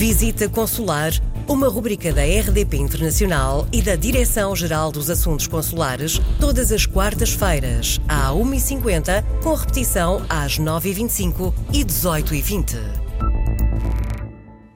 Visita Consular, uma rubrica da RDP Internacional e da Direção-Geral dos Assuntos Consulares, todas as quartas-feiras, à 1h50, com repetição às 9h25 e 18h20.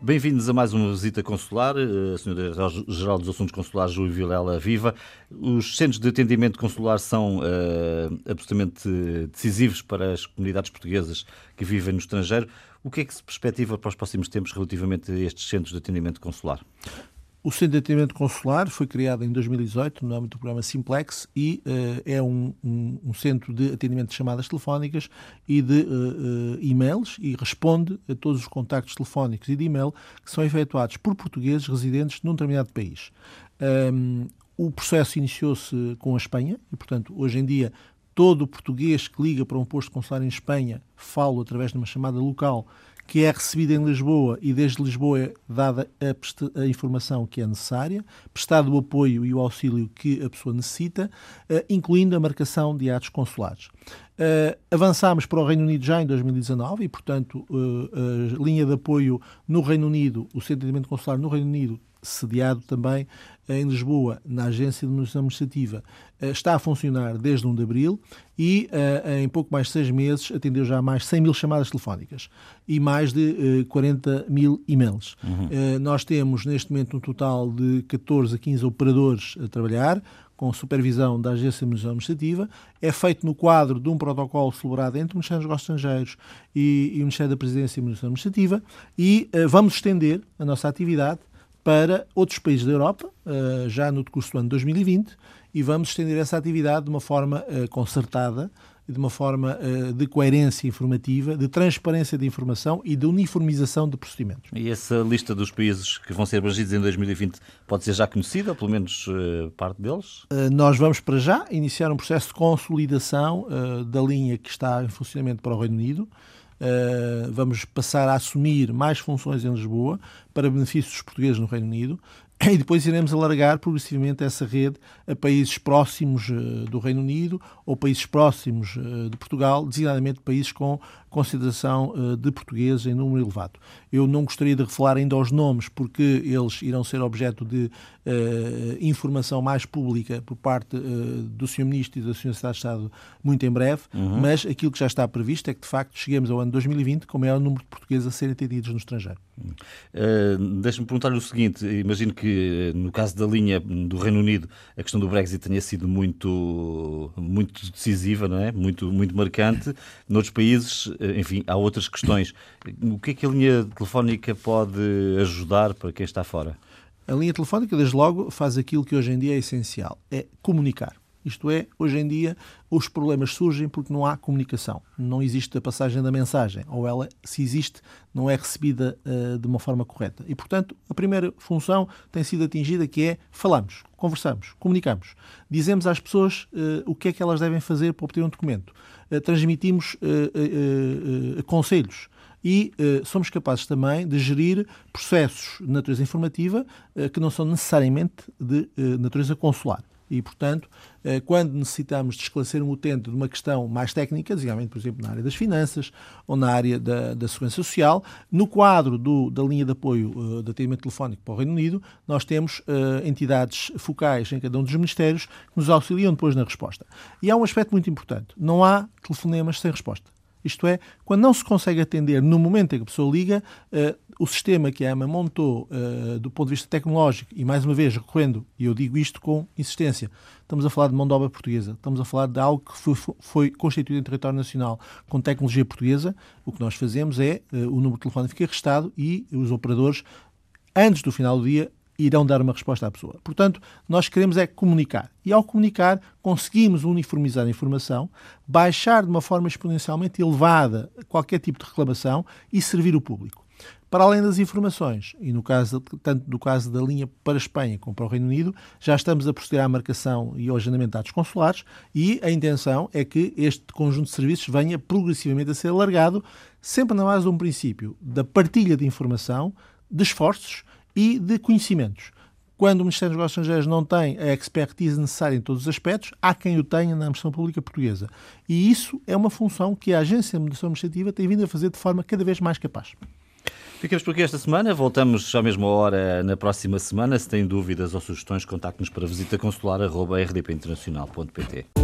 Bem-vindos a mais uma visita consular. A Senhora Geral dos Assuntos Consulares, Júlio Vilela Viva. Os centros de atendimento consular são uh, absolutamente decisivos para as comunidades portuguesas que vivem no estrangeiro. O que é que se perspectiva para os próximos tempos relativamente a estes centros de atendimento consular? O Centro de Atendimento Consular foi criado em 2018 no âmbito do programa Simplex e uh, é um, um, um, centro de atendimento de chamadas telefónicas e de uh, uh, e-mails e responde a todos os contactos telefónicos e de e-mail que são efetuados por portugueses residentes num determinado país. Um, o processo iniciou-se com a Espanha e, portanto, hoje em dia todo português que liga para um posto consular em Espanha fala através de uma chamada local que é recebida em Lisboa e desde Lisboa é dada a, a, informação que é necessária, prestado o apoio e o auxílio que a pessoa necessita, uh, incluindo a marcação de atos consulares. Uh, avançámos para o Reino Unido já em 2019 e, portanto, uh, a linha de apoio no Reino Unido, o Centro de Atendimento Consular no Reino Unido, sediado também em Lisboa, na Agência de Administração Administrativa, eh, está a funcionar desde 1 de abril e eh, em pouco mais de seis meses atendeu já mais 100 mil chamadas telefónicas e mais de 40 eh, mil e-mails. Uhum. Nós temos neste momento um total de 14 a 15 operadores a trabalhar, com supervisão da Agência de Administração Administrativa, é feito no quadro de um protocolo celebrado entre o Ministério dos Negócios Estrangeiros e, e o Ministério da Presidência e Administração Administrativa e uh, vamos estender a nossa atividade para outros países da Europa, eh, já no decurso do ano 2020, e vamos estender essa atividade de uma forma eh, concertada, de uma forma eh, de coerência informativa, de transparência de informação e de uniformização de procedimentos. E essa lista dos países que vão ser abrangidos em 2020 pode ser já conhecida, pelo menos parte deles? Nós vamos para já iniciar um processo de consolidação da linha que está em funcionamento para o Reino Unido. Uh, vamos passar a assumir mais funções em Lisboa para benefício dos portugueses no Reino Unido e depois iremos alargar progressivamente essa rede a países próximos uh, do Reino Unido ou países próximos uh, de Portugal, designadamente países com consideração uh, de portugueses em número elevado. Eu não gostaria de revelar ainda os nomes, porque eles irão ser objeto de informação mais pública por parte do Sr. Ministro e da Sra. Secretária de Estado muito em breve, uhum. mas aquilo que já está previsto é que, de facto, cheguemos ao ano 2020 com o maior número de portugueses a serem atendidos no estrangeiro. Deixe-me perguntar-lhe o seguinte: imagino que, no caso da linha do Reino Unido, a questão do Brexit tenha sido muito, muito decisiva, não é? Muito, muito marcante. Noutros países, eh, enfim, há outras questões. O que é que a linha telefónica pode ajudar para quem está fora? A linha telefónica, desde logo, faz aquilo que hoje em dia é essencial: é comunicar. Isto é, hoje em dia, os problemas surgem porque não há comunicação. Não existe a passagem da mensagem, ou ela, se existe, não é recebida uh, de uma forma correta. E, portanto, a primeira função tem sido atingida, que é falamos, conversamos, comunicamos. Dizemos às pessoas uh, o que é que elas devem fazer para obter um documento. Uh, transmitimos conselhos e uh, somos capazes também de gerir processos de natureza informativa uh, que não são necessariamente de uh, natureza consular. E, portanto, eh, quando necessitamos de esclarecer um utente de uma questão mais técnica, designadamente, por exemplo, na área das finanças ou na área da, da segurança social, no quadro do, da linha de apoio uh, de atendimento telefónico para o Reino Unido, nós temos uh, entidades focais em cada um dos ministérios que nos auxiliam depois na resposta. E há um aspecto muito importante: não há telefonemas sem resposta. Isto é, quando não se consegue atender no momento em que a pessoa liga, uh, o sistema que a AMA montou uh, do ponto de vista tecnológico, e mais uma vez recorrendo, e eu digo isto com insistência, estamos a falar de mão de obra portuguesa, estamos a falar de algo que foi, foi constituído em território nacional com tecnologia portuguesa, o que nós fazemos é uh, o número de telefone fica registado e os operadores, antes do final do dia, irão dar uma resposta à pessoa. Portanto, nós queremos é comunicar. E ao comunicar, conseguimos uniformizar a informação, baixar de uma forma exponencialmente elevada qualquer tipo de reclamação e servir o público. Para além das informações, e no caso, tanto do caso da linha para a Espanha como para o Reino Unido, já estamos a proceder à marcação e ao agendamento de dados consulares e a intenção é que este conjunto de serviços venha progressivamente a ser alargado, sempre na base de um princípio da partilha de informação, de esforços e de conhecimentos. Quando o Ministério dos Negócios Estrangeiros não tem a expertise necessária em todos os aspectos, há quem o tenha na Administração Pública Portuguesa. E isso é uma função que a Agência de Administração Administrativa tem vindo a fazer de forma cada vez mais capaz. Ficamos por aqui esta semana. Voltamos à mesma hora na próxima semana. Se têm dúvidas ou sugestões, contacte-nos para visita consular.rdpinternacional.pt.